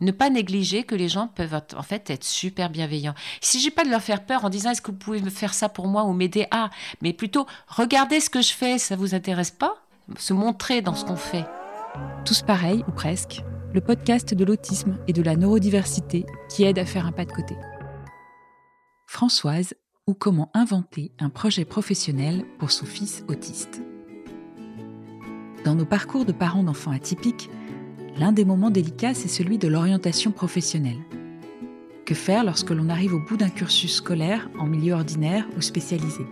ne pas négliger que les gens peuvent en fait être super bienveillants. Si j'ai pas de leur faire peur en disant est-ce que vous pouvez me faire ça pour moi ou m'aider? À, mais plutôt regardez ce que je fais, ça vous intéresse pas? Se montrer dans ce qu'on fait. Tous pareils ou presque, le podcast de l'autisme et de la neurodiversité qui aide à faire un pas de côté. Françoise ou comment inventer un projet professionnel pour son fils autiste. Dans nos parcours de parents d'enfants atypiques, L'un des moments délicats, c'est celui de l'orientation professionnelle. Que faire lorsque l'on arrive au bout d'un cursus scolaire en milieu ordinaire ou spécialisé?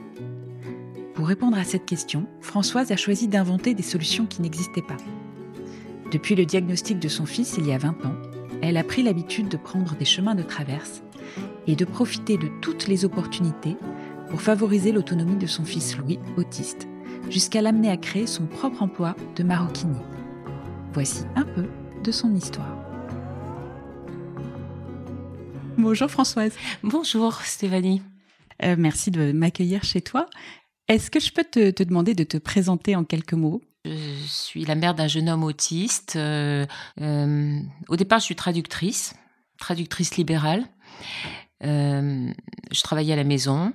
Pour répondre à cette question, Françoise a choisi d'inventer des solutions qui n'existaient pas. Depuis le diagnostic de son fils il y a 20 ans, elle a pris l'habitude de prendre des chemins de traverse et de profiter de toutes les opportunités pour favoriser l'autonomie de son fils Louis, autiste, jusqu'à l'amener à créer son propre emploi de maroquinie. Voici un peu de son histoire. Bonjour Françoise. Bonjour Stéphanie. Euh, merci de m'accueillir chez toi. Est-ce que je peux te, demander de te présenter en quelques mots? Je suis la mère d'un jeune homme autiste. Euh, euh, au départ, je suis traductrice, traductrice libérale. je travaillais à la maison,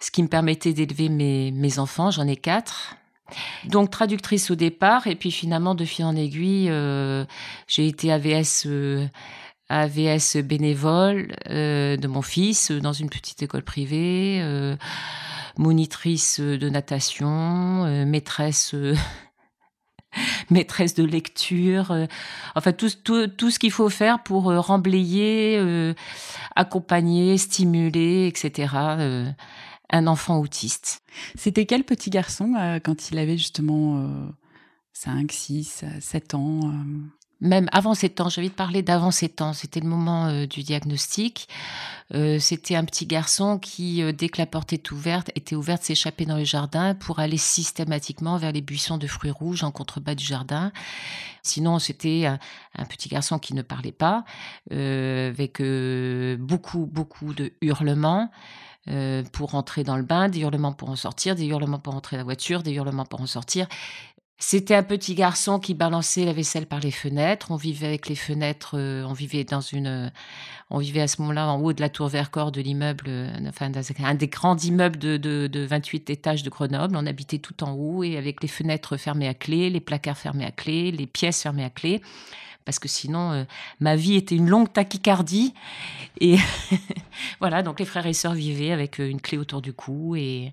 ce qui me permettait d'élever mes, mes enfants. J'en ai quatre. Donc traductrice au départ, et puis finalement de fil en aiguille, euh, j'ai été AVS, euh, AVS bénévole euh, de mon fils dans une petite école privée, monitrice de natation, maîtresse. maîtresse de lecture, enfin tout, tout, tout ce qu'il faut faire pour remblayer, accompagner, stimuler, etc un enfant autiste. C'était quel petit garçon euh, quand il avait justement 5, 6, 7 ans euh? même avant 7 ans, j'ai envie de parler d'avant 7 ans, c'était le moment euh, du diagnostic. c'était un petit garçon qui, dès que la porte était ouverte, était ouverte, s'échappait dans le jardin pour aller systématiquement vers les buissons de fruits rouges en contrebas du jardin. Sinon, c'était un, un, petit garçon qui ne parlait pas, avec beaucoup, beaucoup de hurlements. Euh, pour rentrer dans le bain, des hurlements pour en sortir, des hurlements pour rentrer dans la voiture, des hurlements pour en sortir. C'était un petit garçon qui balançait la vaisselle par les fenêtres. On vivait avec les fenêtres, euh, on vivait dans une, on vivait à ce moment-là en haut de la tour Vercors de l'immeuble, euh, enfin un des grands immeubles de, de, de, 28 étages de Grenoble. On habitait tout en haut et avec les fenêtres fermées à clé, les placards fermés à clé, les pièces fermées à clé parce que sinon euh, ma vie était une longue tachycardie et voilà donc les frères et sœurs vivaient avec euh, une clé autour du cou et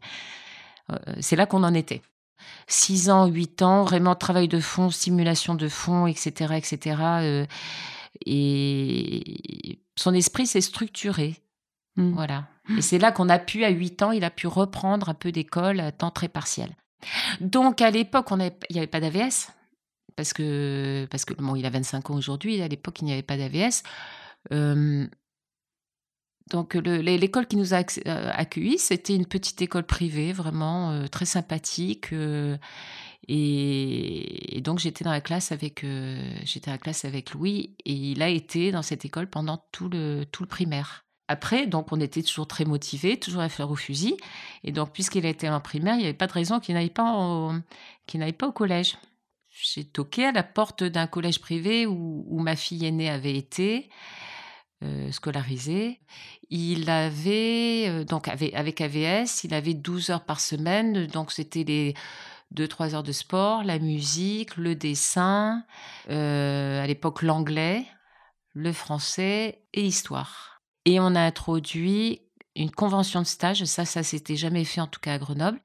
euh, c'est là qu'on en était. Six ans, huit ans, vraiment travail de fond, simulation de fond, etc., etc. et son esprit s'est structuré. Mmh. Voilà. Et c'est là qu'on a pu, à huit ans, il a pu reprendre un peu d'école à temps très partiel. Donc à l'époque, il n'y avait pas d'AVS parce que, parce que bon, il a 25 ans aujourd'hui, à l'époque, il n'y avait pas d'AVS. donc l'école qui nous a euh, accueillis, c'était une petite école privée, vraiment euh, très sympathique. Euh, et, donc j'étais dans la classe avec avec Louis et il a été dans cette école pendant tout le primaire. Après, donc on était toujours très motivés, toujours à faire au fusil. Et donc puisqu'il a été en primaire, il n'y avait pas de raison qu'il n'aille pas au collège j'ai toqué à la porte d'un collège privé où, ma fille aînée avait été euh, scolarisée. Il avait, euh, donc avec, AVS, il avait 12 heures par semaine, donc c'était les 2-3 heures de sport, la musique, le dessin, euh, à l'époque l'anglais, le français et histoire. Et on a introduit une convention de stage. Ça, ça s'était jamais fait en tout cas à Grenoble.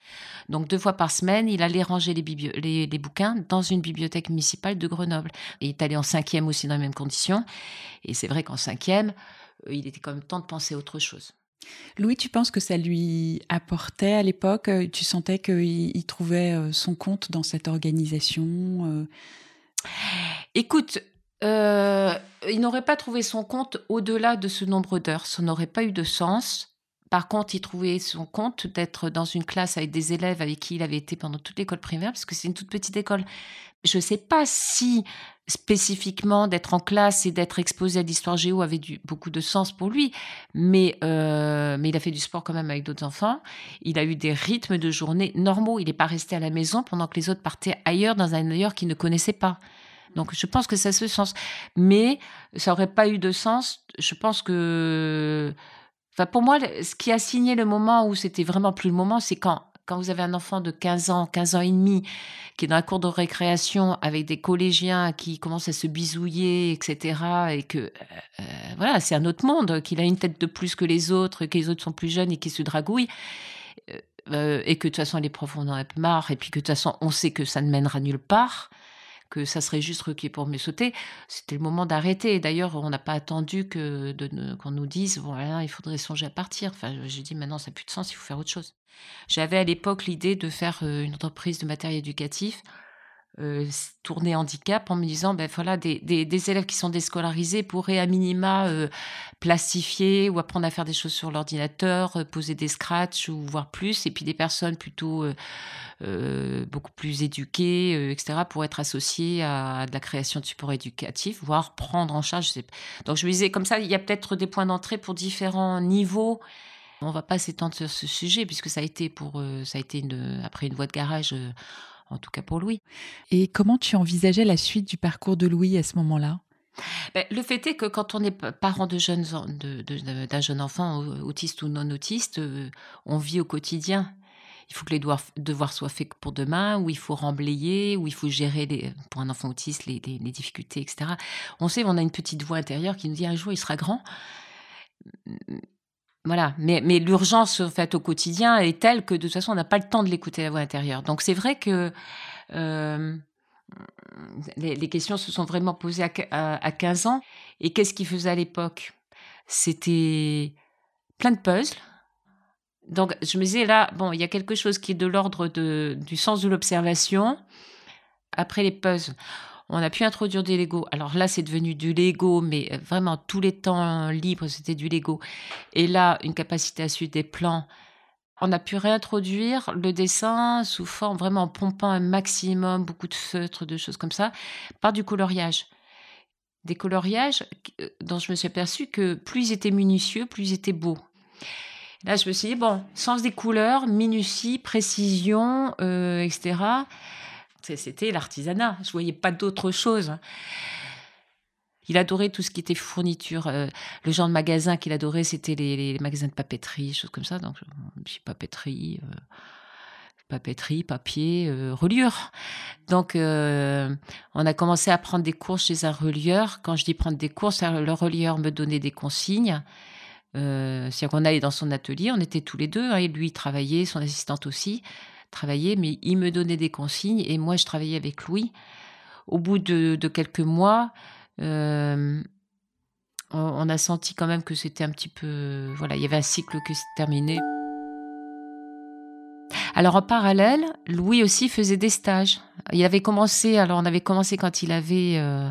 Donc deux fois par semaine, il allait ranger les, les, bouquins dans une bibliothèque municipale de Grenoble. Et il est allé en cinquième aussi dans les mêmes conditions. Et c'est vrai qu'en cinquième, euh, il était quand même temps de penser à autre chose. Louis, tu penses que ça lui apportait à l'époque euh, Tu sentais qu'il trouvait euh, son compte dans cette organisation Écoute, il n'aurait pas trouvé son compte au-delà de ce nombre d'heures. Ça n'aurait pas eu de sens. Par contre, il trouvait son compte d'être dans une classe avec des élèves avec qui il avait été pendant toute l'école primaire, parce que c'est une toute petite école. Je ne sais pas si spécifiquement d'être en classe et d'être exposé à l'histoire géo avait beaucoup de sens pour lui, mais, euh, mais il a fait du sport quand même avec d'autres enfants. Il a eu des rythmes de journée normaux. Il n'est pas resté à la maison pendant que les autres partaient ailleurs, dans un ailleurs qu'il ne connaissait pas. Donc je pense que ça a ce sens. Mais ça aurait pas eu de sens. Je pense que. Enfin, pour moi, ce qui a signé le moment où c'était vraiment plus le moment, c'est quand, quand vous avez un enfant de 15 ans, 15 ans et demi, qui est dans la cour de récréation avec des collégiens qui commencent à se bisouiller, etc. Et que, euh, euh, voilà, c'est un autre monde, qu'il a une tête de plus que les autres, que les autres sont plus jeunes et qui se dragouillent. Euh, et que de toute façon les profs en ont marre, et puis que de toute façon on sait que ça ne mènera nulle part que ça serait juste requis pour me sauter, c'était le moment d'arrêter. D'ailleurs, on n'a pas attendu que qu'on nous dise voilà, il faudrait songer à partir. Enfin, j'ai dit maintenant ça n'a plus de sens, il faut faire autre chose. J'avais à l'époque l'idée de faire euh, une entreprise de matériel éducatif euh, handicap en me disant ben voilà des, des, élèves qui sont déscolarisés pourraient à minima euh, plastifier ou apprendre à faire des choses sur l'ordinateur, euh, poser des scratchs ou voir plus, et puis des personnes plutôt beaucoup plus éduquées, etc., pour être associées à, de la création de supports éducatifs, voire prendre en charge. Donc je me disais comme ça, il y a peut-être des points d'entrée pour différents niveaux. On va pas s'étendre sur ce sujet puisque ça a été pour ça a été après une voie de garage en tout cas pour Louis. Et comment tu envisageais la suite du parcours de Louis à ce moment-là? Ben, le fait est que quand on est parent de jeunes, d'un jeune enfant autiste ou non autiste, euh, on vit au quotidien. Il faut que les devoirs, soient faits pour demain, ou il faut remblayer, ou il faut gérer les, pour un enfant autiste les, les, difficultés, etc. On sait, on a une petite voix intérieure qui nous dit un jour il sera grand. Voilà, mais, l'urgence en fait au quotidien est telle que de toute façon on n'a pas le temps de l'écouter la voix intérieure. Donc c'est vrai que euh, les, questions se sont vraiment posées à, à, 15 ans. Et qu'est-ce qu'il faisait à l'époque? C'était plein de puzzles. Donc je me disais là, bon, il y a quelque chose qui est de l'ordre du sens de l'observation. Après les puzzles, on a pu introduire des Lego. Alors là, c'est devenu du Lego, mais euh, vraiment tous les temps libres, c'était du Lego. Et là, une capacité à suivre des plans. On a pu réintroduire le dessin sous forme vraiment en pompant un maximum, beaucoup de feutres, de choses comme ça, par du coloriage. Des coloriages euh, dont je me suis aperçue que plus ils étaient minutieux, plus ils étaient beaux. Là, je me suis dit, bon, sens des couleurs, minutie, précision, euh, etc. C'était l'artisanat. Je voyais pas d'autre chose. Il adorait tout ce qui était fourniture. Euh, le genre de magasin qu'il adorait, c'était les, magasins de papeterie, choses comme ça. Donc, papeterie, euh, papeterie, papier, euh, reliure. Donc, on a commencé à prendre des cours chez un relieur. Quand je dis prendre des cours, le relieur me donnait des consignes. C'est-à-dire qu'on allait dans son atelier, on était tous les deux, hein, et lui travaillait, son assistante aussi mais il me donnait des consignes et moi je travaillais avec Louis. Au bout de, quelques mois, euh, on, a senti quand même que c'était un petit peu, voilà, il y avait un cycle qui s'est terminé. Alors en parallèle, Louis aussi faisait des stages. Il avait commencé, alors on avait commencé quand il avait, euh,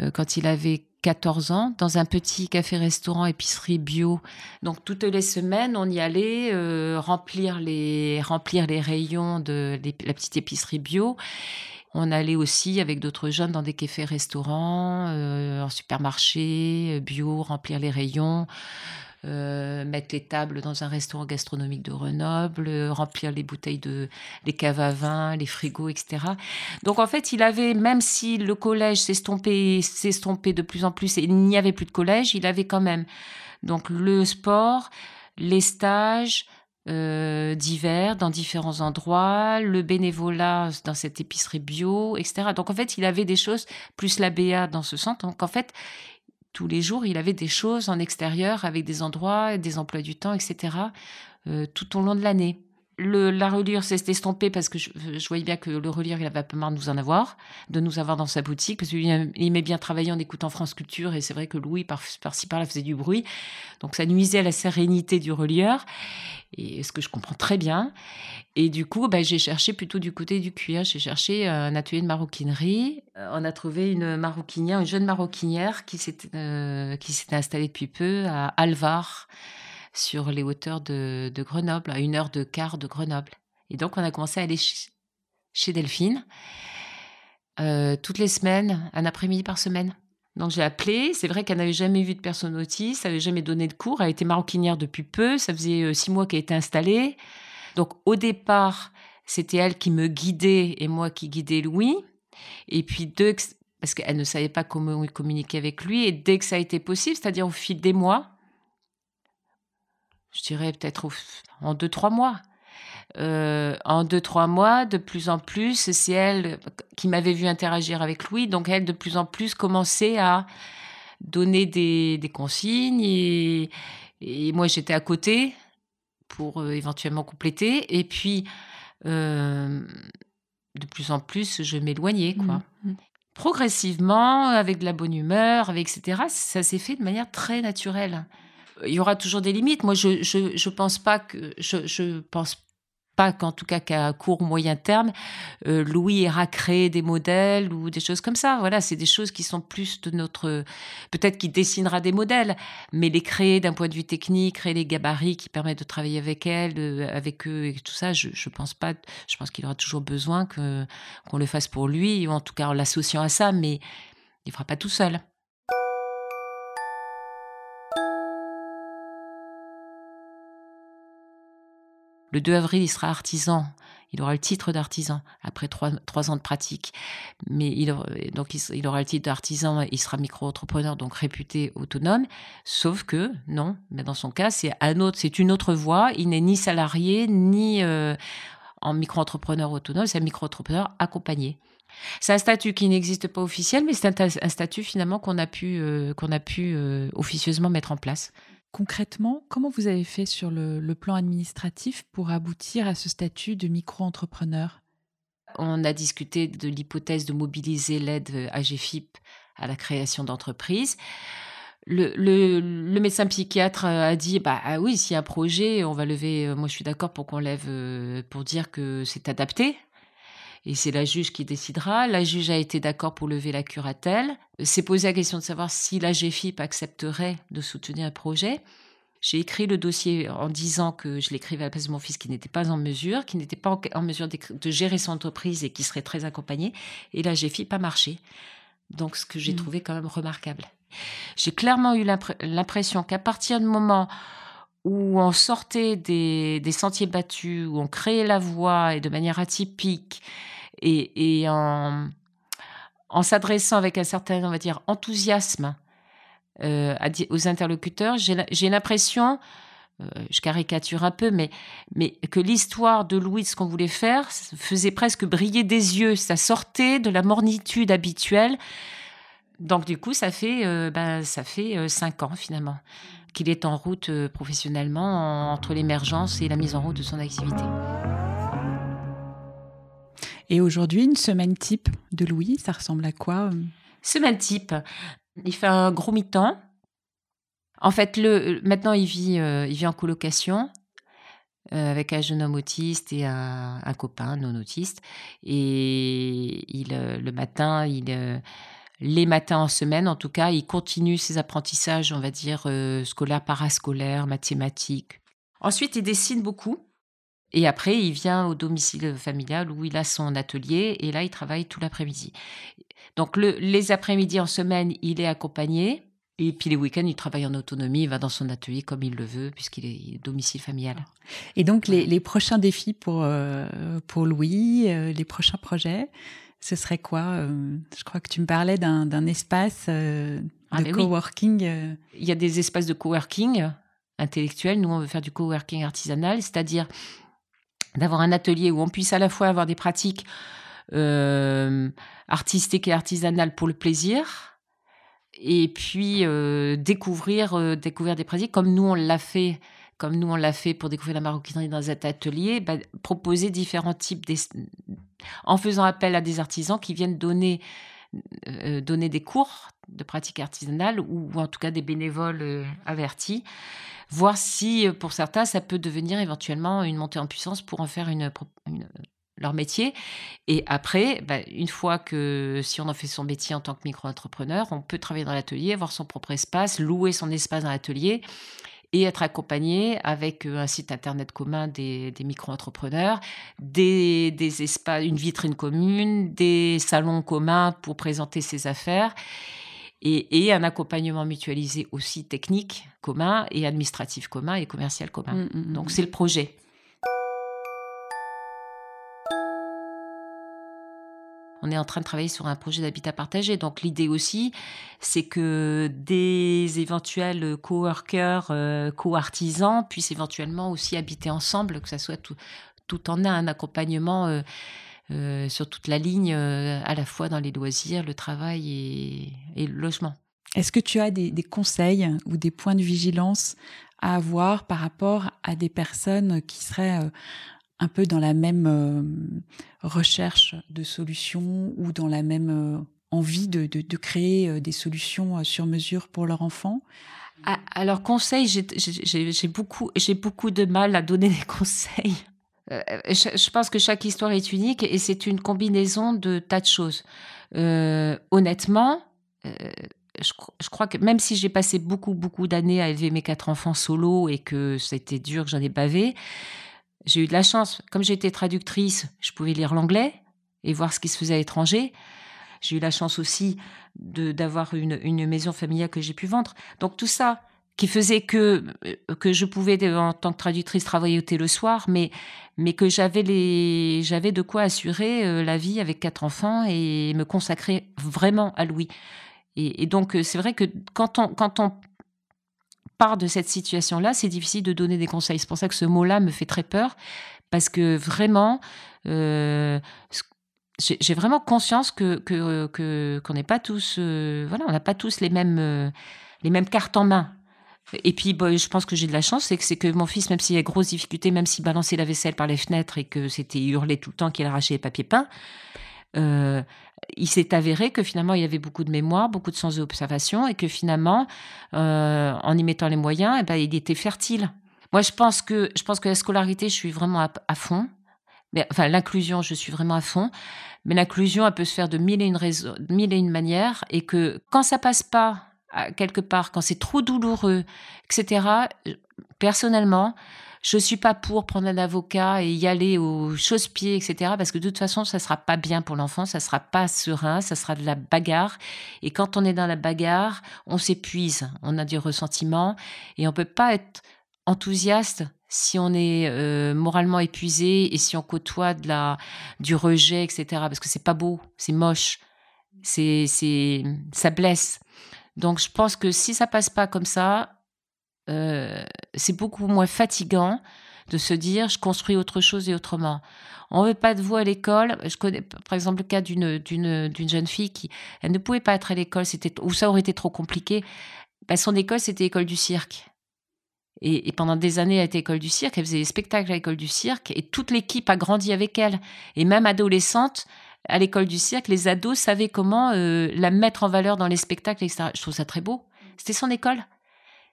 euh, quand il avait 14 ans dans un petit café-restaurant épicerie bio. Donc toutes les semaines, on y allait euh, remplir les remplir les rayons de la petite épicerie bio. On allait aussi avec d'autres jeunes dans des cafés-restaurants, euh, en supermarché bio, remplir les rayons. Euh, mettre les tables dans un restaurant gastronomique de Grenoble, euh, remplir les bouteilles de les caves à vin, les frigos, etc. Donc en fait, il avait, même si le collège s'estompait, s'estompait de plus en plus et il n'y avait plus de collège, il avait quand même donc le sport, les stages, euh, divers dans différents endroits, le bénévolat dans cette épicerie bio, etc. Donc en fait, il avait des choses, plus la BA dans ce sens. Donc en fait, tous les jours, il avait des choses en extérieur avec des endroits, des emplois du temps, etc. Euh, tout au long de l'année. Le, la reliure s'est estompée parce que je, voyais bien que le relieur, il avait un peu marre de nous en avoir, de nous avoir dans sa boutique, parce qu'il aimait bien travailler en écoutant France Culture, et c'est vrai que Louis, par-ci par-là, faisait du bruit. Donc ça nuisait à la sérénité du relieur, et ce que je comprends très bien. Et du coup, bah, j'ai cherché plutôt du côté du cuir. J'ai cherché un atelier de maroquinerie. Euh, on a trouvé une maroquinière, une jeune maroquinière qui euh, s'était installée depuis peu à Alvar sur les hauteurs de, Grenoble, à une heure de quart de Grenoble. Et donc, on a commencé à aller chez, Delphine euh, toutes les semaines, un après-midi par semaine. Donc j'ai appelé. C'est vrai qu'elle n'avait jamais vu de personne autiste, elle n'avait jamais donné de cours. Elle était maroquinière depuis peu. Ça faisait euh, six mois qu'elle était installée. Donc au départ, c'était elle qui me guidait et moi qui guidais Louis. Et puis deux, parce qu'elle ne savait pas comment communiquer avec lui. Et dès que ça a été possible, c'est-à-dire au fil des mois, je dirais peut-être en deux, trois mois, euh, en deux, trois mois, de plus en plus, c'est elle qui m'avait vu interagir avec lui. Donc, elle, de plus en plus, commençait à donner des, consignes. Et, moi, j'étais à côté pour euh, éventuellement compléter. Et puis, euh, de plus en plus, je m'éloignais, quoi. Mmh, mmh. Progressivement, avec de la bonne humeur, avec etc., ça s'est fait de manière très naturelle. Il y aura toujours des limites. Moi, je je, pense pas que je, pense pas qu'en tout cas qu'à court ou moyen terme, euh, Louis ira créer des modèles ou des choses comme ça. Voilà, c'est des choses qui sont plus de notre... Peut-être qu'il dessinera des modèles, mais les créer d'un point de vue technique, créer les gabarits qui permettent de travailler avec elle, avec eux et tout ça, je, je pense pas... Je pense qu'il aura toujours besoin qu'on le fasse pour lui, ou en tout cas en l'associant à ça, mais il fera pas tout seul. Le 2 avril, il sera artisan. Il aura le titre d'artisan après trois, ans de pratique. Mais il, donc il, aura le titre d'artisan, il sera micro-entrepreneur, donc réputé autonome. Sauf que, non, mais dans son cas, c'est un autre, c'est une autre voie. Il n'est ni salarié, ni euh, en micro-entrepreneur autonome, c'est un micro-entrepreneur accompagné. C'est un statut qui n'existe pas officiel, mais c'est un, statut finalement qu'on a pu, euh, a pu euh, officieusement mettre en place. Concrètement, comment vous avez fait sur le, plan administratif pour aboutir à ce statut de micro-entrepreneur? On a discuté de l'hypothèse de mobiliser l'aide AGFIP à la création d'entreprises. Le, médecin psychiatre a dit bah ah oui s'il y a un projet on va lever moi je suis d'accord pour qu'on lève euh, pour dire que c'est adapté et c'est la juge qui décidera. La juge a été d'accord pour lever la curatelle. C'est posé la question de savoir si la GFIP accepterait de soutenir un projet. J'ai écrit le dossier en disant que je l'écrivais à la place de mon fils qui n'était pas en mesure, qui n'était pas en mesure de gérer son entreprise et qui serait très accompagné. Et la GFIP a marché. Donc, ce que j'ai mmh. trouvé quand même remarquable. J'ai clairement eu l'impression qu'à partir du moment où on sortait des, des, sentiers battus, où on créait la voie et de manière atypique, et, en, s'adressant avec un certain, on va dire, enthousiasme euh, aux interlocuteurs, j'ai l'impression, euh, je caricature un peu, mais, mais que l'histoire de Louis, ce qu'on voulait faire, faisait presque briller des yeux. Ça sortait de la mornitude habituelle. Donc du coup, ça fait, euh, ben, ça fait cinq ans finalement qu'il est en route professionnellement entre l'émergence et la mise en route de son activité. Et aujourd'hui, une semaine type de Louis, ça ressemble à quoi euh Semaine type, il fait un gros mi-temps. En fait, le, maintenant, il vit, euh, il vit en colocation euh, avec un jeune homme autiste et un, copain non autiste. Et le matin, les matins en semaine, en tout cas, il continue ses apprentissages, on va dire, scolaires, parascolaires, mathématiques. Ensuite, il dessine beaucoup. Et après, il vient au domicile familial où il a son atelier et là, il travaille tout l'après-midi. Donc, les après-midi en semaine, il est accompagné. Et puis les week-ends, il travaille en autonomie, il va dans son atelier comme il le veut, puisqu'il est domicile familial. Et donc, les, prochains défis pour, euh, pour Louis, euh, les prochains projets, ce serait quoi euh, Je crois que tu me parlais d'un espace ah, de coworking. Il y a des espaces de coworking intellectuel. Nous, on veut faire du coworking artisanal, c'est-à-dire d'avoir un atelier où on puisse à la fois avoir des pratiques euh, artistiques et artisanales pour le plaisir, et puis euh, découvrir, euh, découvrir des pratiques comme nous on l'a fait, comme nous on l'a fait pour découvrir la maroquinerie dans cet atelier, bah, proposer différents types, en faisant appel à des artisans qui viennent donner donner des cours de pratiques artisanales ou, en tout cas des bénévoles avertis voir si euh, pour certains ça peut devenir éventuellement une montée en puissance pour en faire une, leur métier. Et après, bah, une fois que si on en fait son métier en tant que micro-entrepreneur, on peut travailler dans l'atelier, avoir son propre espace, louer son espace dans l'atelier et être accompagné avec euh, un site internet commun des, micro-entrepreneurs, des, des espaces, une vitrine commune, des salons communs pour présenter ses affaires et, un accompagnement mutualisé aussi technique commun et administratif commun et commercial commun. Mm, mm, mm, Donc c'est le projet. on est en train de travailler sur un projet d'habitat partagé. Donc l'idée aussi, c'est que des éventuels coworkers, euh, co-artisans puissent éventuellement aussi habiter ensemble, que ça soit tout, tout en un accompagnement euh, euh, sur toute la ligne, à la fois dans les loisirs, le travail et, le logement. Est-ce que tu as des, conseils ou des points de vigilance à avoir par rapport à des personnes qui seraient un peu dans la même euh, recherche de solutions ou dans la même euh, envie de, de, créer euh, des solutions sur mesure pour leur enfant? Ah, Alors, conseil, j'ai beaucoup, beaucoup de mal à donner des conseils. Je, pense que chaque histoire est unique et c'est une combinaison de tas de choses. honnêtement, je, je, crois que même si j'ai passé beaucoup, beaucoup d'années à élever mes quatre enfants solo et que c'était dur, que j'en ai bavé, j'ai eu de la chance. Comme j'étais traductrice, je pouvais lire l'anglais et voir ce qui se faisait à l'étranger. J'ai eu la chance aussi d'avoir une, maison familiale que j'ai pu vendre. Donc tout ça qui faisait que, euh, que je pouvais, en tant que traductrice, travailler au le soir, mais, mais que j'avais les j'avais de quoi assurer euh, la vie avec quatre enfants et me consacrer vraiment à Louis. Et, donc, euh, c'est vrai que quand on, quand on part de cette situation-là, c'est difficile de donner des conseils. C'est pour ça que ce mot-là me fait très peur, parce que vraiment, j'ai vraiment conscience que qu'on n'est pas tous, voilà, on n'a pas tous les mêmes les mêmes cartes en main. Et puis, je pense que j'ai de la chance, c'est que, mon fils, même s'il a grosses difficultés, même s'il balançait la vaisselle par les fenêtres et que c'était hurlé tout le temps qu'il arrachait les papiers peints, euh, il s'est avéré que finalement il avait beaucoup de mémoire, beaucoup de sens d'observation et que finalement, euh, en y mettant les moyens, eh ben, il était fertile. Moi, je pense que je pense que la scolarité, je suis vraiment à, fond. Mais, enfin, l'inclusion, je suis vraiment à fond. Mais l'inclusion, elle peut se faire de mille et une raisons, mille et une manières, et que quand ça passe pas quelque part, quand c'est trop douloureux, etc. Personnellement, je suis pas pour prendre un avocat et y aller au chausse-pied, etc. Parce que de toute façon, ça sera pas bien pour l'enfant, ça sera pas serein, ça sera de la bagarre. Et quand on est dans la bagarre, on s'épuise, on a du ressentiment et on peut pas être enthousiaste si on est euh, moralement épuisé et si on côtoie de la du rejet, etc. Parce que c'est pas beau, c'est moche, c'est c'est ça blesse. Donc je pense que si ça passe pas comme ça, euh, c'est beaucoup moins fatigant de se dire je construis autre chose et autrement. On veut pas de vous à l'école. Je connais par exemple le cas d'une d'une d'une jeune fille qui elle ne pouvait pas être à l'école, c'était ou ça aurait été trop compliqué. Bah, son école c'était l'école du cirque. Et, pendant des années, elle était école du cirque, elle faisait des spectacles à l'école du cirque, et toute l'équipe a grandi avec elle. Et même adolescente, à l'école du cirque, les ados savaient comment euh, la mettre en valeur dans les spectacles, etc. Je trouve ça très beau. C'était son école.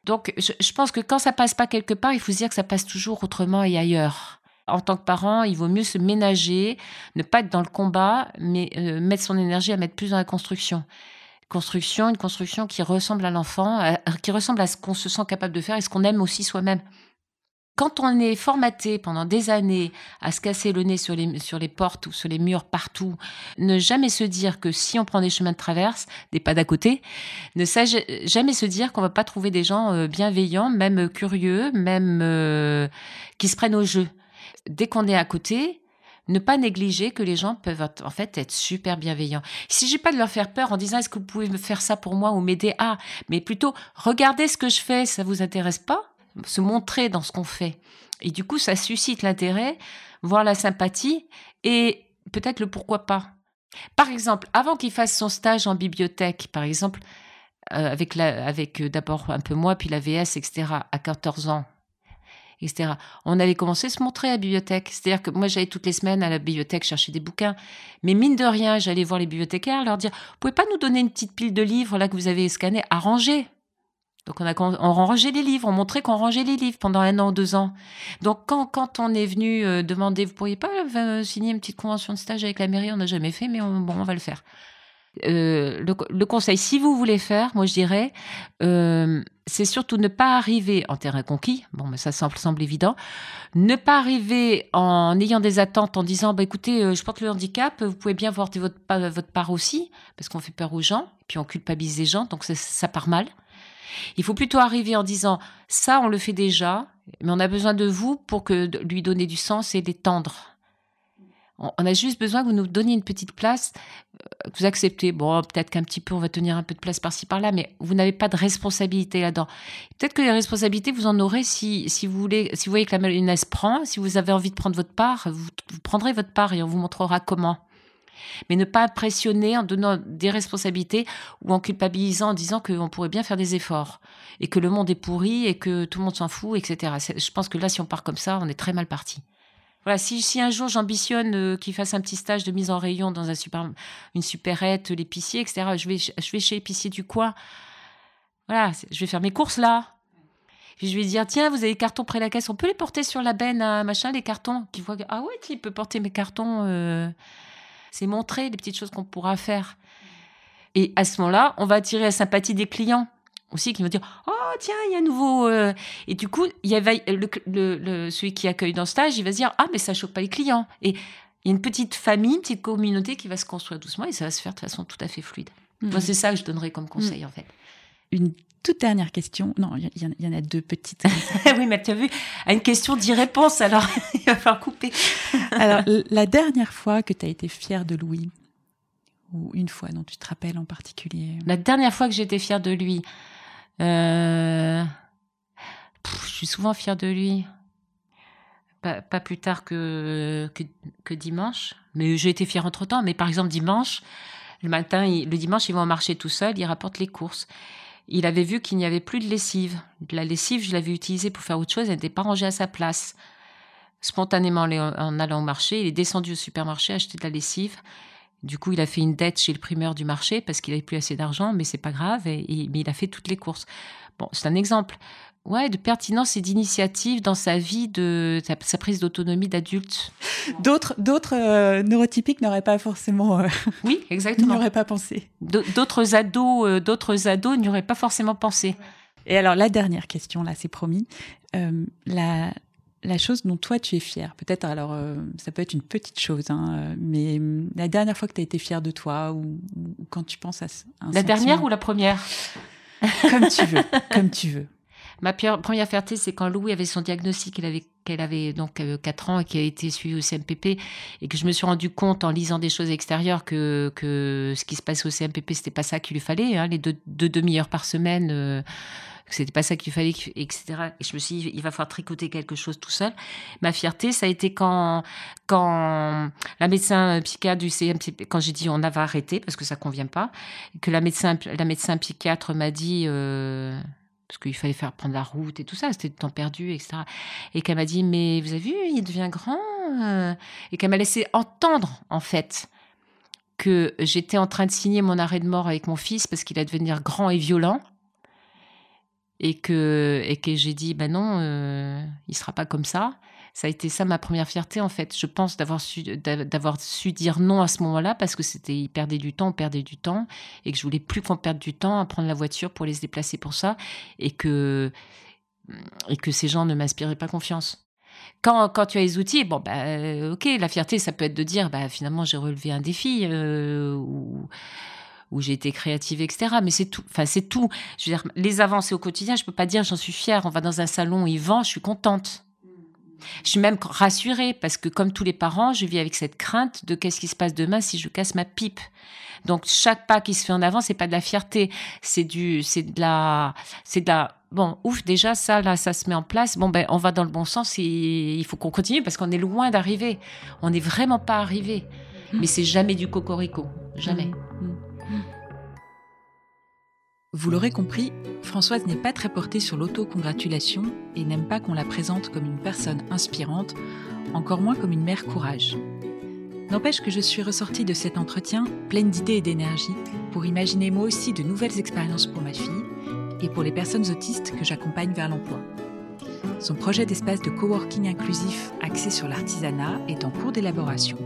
Donc, je, pense que quand ça passe pas quelque part, il faut se dire que ça passe toujours autrement et ailleurs. En tant que parent, il vaut mieux se ménager, ne pas être dans le combat, mais euh, mettre son énergie à mettre plus dans la construction. Construction, une construction qui ressemble à l'enfant, qui ressemble à ce qu'on se sent capable de faire et ce qu'on aime aussi soi-même. Quand on est formaté pendant des années à se casser le nez sur les, sur les portes ou sur les murs partout, ne jamais se dire que si on prend des chemins de traverse, des pas d'à côté, ne jamais se dire qu'on va pas trouver des gens euh, bienveillants, même curieux, même euh, qui se prennent au jeu. Dès qu'on est à côté, ne pas négliger que les gens peuvent en fait être super bienveillants. Si j'ai pas de leur faire peur en disant est-ce que vous pouvez me faire ça pour moi ou m'aider? À, mais plutôt regardez ce que je fais, ça vous intéresse pas? Se montrer dans ce qu'on fait. Et du coup, ça suscite l'intérêt, voire la sympathie et peut-être le pourquoi pas. Par exemple, avant qu'il fasse son stage en bibliothèque, par exemple, euh, avec, avec euh, d'abord un peu moi, puis la VS, etc., à 14 ans, etc., on avait commencé à se montrer à la bibliothèque. C'est-à-dire que moi, j'allais toutes les semaines à la bibliothèque chercher des bouquins. Mais mine de rien, j'allais voir les bibliothécaires, leur dire, vous pouvez pas nous donner une petite pile de livres là que vous avez scanné à ranger donc on a on rangeait les livres, on montrait qu'on rangeait les livres pendant un an, deux ans. Donc quand, quand on est venu euh, demander, vous pourriez pas euh, signer une petite convention de stage avec la mairie, on n'a jamais fait, mais on, bon, on va le faire. Euh, le, conseil, si vous voulez faire, moi je dirais, c'est surtout ne pas arriver en terrain conquis. Bon, mais ça semble, semble évident. Ne pas arriver en ayant des attentes, en disant, bah écoutez, je porte le handicap, vous pouvez bien voir votre, votre part aussi, parce qu'on fait peur aux gens, puis on culpabilise les gens, donc ça part mal. Il faut plutôt arriver en disant ça, on le fait déjà, mais on a besoin de vous pour que lui donner du sens et l'étendre. On, a juste besoin que vous nous donniez une petite place, euh, que vous acceptez. Bon, peut-être qu'un petit peu, on va tenir un peu de place par-ci par-là, mais vous n'avez pas de responsabilité là-dedans. Peut-être que les responsabilités, vous en aurez si, si vous voulez, si vous voyez que la mayonnaise prend, si vous avez envie de prendre votre part, vous prendrez votre part et on vous montrera comment. Mais ne pas impressionner en donnant des responsabilités ou en culpabilisant en disant qu'on pourrait bien faire des efforts et que le monde est pourri et que tout le monde s'en fout, etc. Je pense que là, si on part comme ça, on est très mal parti. Voilà, si, si un jour j'ambitionne euh, qu'il fasse un petit stage de mise en rayon dans un super, une supérette, l'épicier, etc., je vais, je vais chez l'épicier du coin. Voilà, je vais faire mes courses là. Puis je vais dire, tiens, vous avez des cartons près de la caisse, on peut les porter sur la benne, machin, les cartons. Qui voit, ah ouais, il peut porter mes cartons. Euh. C'est montrer les petites choses qu'on pourra faire. Et à ce moment-là, on va attirer la sympathie des clients aussi qui vont dire oh tiens il y a un nouveau euh, et du coup il y a le, le, celui qui accueille dans le stage il va se dire ah mais ça choque pas les clients et il y a une petite famille une petite communauté qui va se construire doucement et ça va se faire de façon tout à fait fluide mmh. moi c'est ça que je donnerais comme conseil mmh. en fait une toute dernière question. Non, il y, en a deux petites. oui, mais tu as vu, à une question, dix réponses, alors il va falloir couper. alors, la dernière fois que tu as été fière de Louis, ou une fois dont tu te rappelles en particulier La dernière fois que été fière de lui, euh, je suis souvent fière de lui. Pas, plus tard que, que, dimanche. Mais j'ai été fière entre temps. Mais par exemple, dimanche, le matin, le dimanche, il va au marché tout seul, il rapporte les courses. Il avait vu qu'il n'y avait plus de lessive. La lessive, je l'avais utilisée pour faire autre chose, elle n'était pas rangée à sa place. Spontanément, en allant au marché, il est descendu au supermarché acheter de la lessive. Du coup, il a fait une dette chez le primeur du marché parce qu'il n'avait plus assez d'argent, mais c'est pas grave. Et, mais il a fait toutes les courses. Bon, c'est un exemple. Ouais, de pertinence et d'initiative dans sa vie, de sa, prise d'autonomie d'adulte. D'autres, d'autres euh, neurotypiques n'auraient pas forcément. Euh, oui, exactement. N'auraient pas pensé. D'autres ados, euh, d'autres ados n'y auraient pas forcément pensé. Et alors la dernière question, là, c'est promis. la, la chose dont toi tu es fière Peut-être, alors, euh, ça peut être une petite chose, hein, euh, mais la dernière fois que tu as été fière de toi ou, quand tu penses à un La dernière ou la première? Comme tu veux, comme tu veux. Ma première fierté, c'est quand Louis avait son diagnostic, qu'elle avait, donc 4 euh, ans et qui a été suivie au CMPP, et que je me suis rendu compte en lisant des choses extérieures que, que ce qui se passait au CMPP, c'était pas ça qu'il lui fallait. Hein, les deux, demi-heures par semaine que c'était pas ça qu'il fallait, etc. Et je me suis dit, il va falloir tricoter quelque chose tout seul. Ma fierté, ça a été quand, quand la médecin psychiatre du CMP, quand j'ai dit on avait arrêté parce que ça convient pas, que la médecin, la médecin psychiatre m'a dit, euh, parce qu'il fallait faire prendre la route et tout ça, c'était du temps perdu, etc. Et qu'elle m'a dit, mais vous avez vu, il devient grand, euh, et qu'elle m'a laissé entendre, en fait, que j'étais en train de signer mon arrêt de mort avec mon fils parce qu'il allait devenir grand et violent et que, et que j'ai dit, ben non, euh, il sera pas comme ça. Ça a été ça ma première fierté en fait. Je pense d'avoir su, d'avoir su dire non à ce moment-là parce que c'était, il perdait du temps, on perdait du temps et que je voulais plus qu'on perde du temps à prendre la voiture pour les se déplacer pour ça et que, et que ces gens ne m'inspiraient pas confiance. Quand, quand, tu as les outils, bon, bah, ok, la fierté, ça peut être de dire, bah, finalement, j'ai relevé un défi, euh, ou, j'ai été créative, etc. Mais c'est tout. Enfin, c'est tout. Je veux dire, les avancées au quotidien, je peux pas dire j'en suis fière. On va dans un salon, il vend, je suis contente. Je suis même rassurée parce que comme tous les parents, je vis avec cette crainte de qu'est-ce qui se passe demain si je casse ma pipe. Donc chaque pas qui se fait en avant, c'est pas de la fierté, c'est du, c'est de la, c'est de la. Bon, ouf, déjà ça, là, ça se met en place. Bon, ben, on va dans le bon sens et il faut qu'on continue parce qu'on est loin d'arriver. On n'est vraiment pas arrivé. Mais c'est jamais du cocorico, jamais. Mmh. Vous l'aurez compris, Françoise n'est pas très portée sur l'autocongratulation et n'aime pas qu'on la présente comme une personne inspirante, encore moins comme une mère courage. N'empêche que je suis ressortie de cet entretien pleine d'idées et d'énergie pour imaginer moi aussi de nouvelles expériences pour ma fille et pour les personnes autistes que j'accompagne vers l'emploi. Son projet d'espace de coworking inclusif axé sur l'artisanat est en cours d'élaboration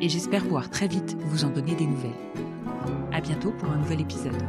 et j'espère pouvoir très vite vous en donner des nouvelles. À bientôt pour un nouvel épisode.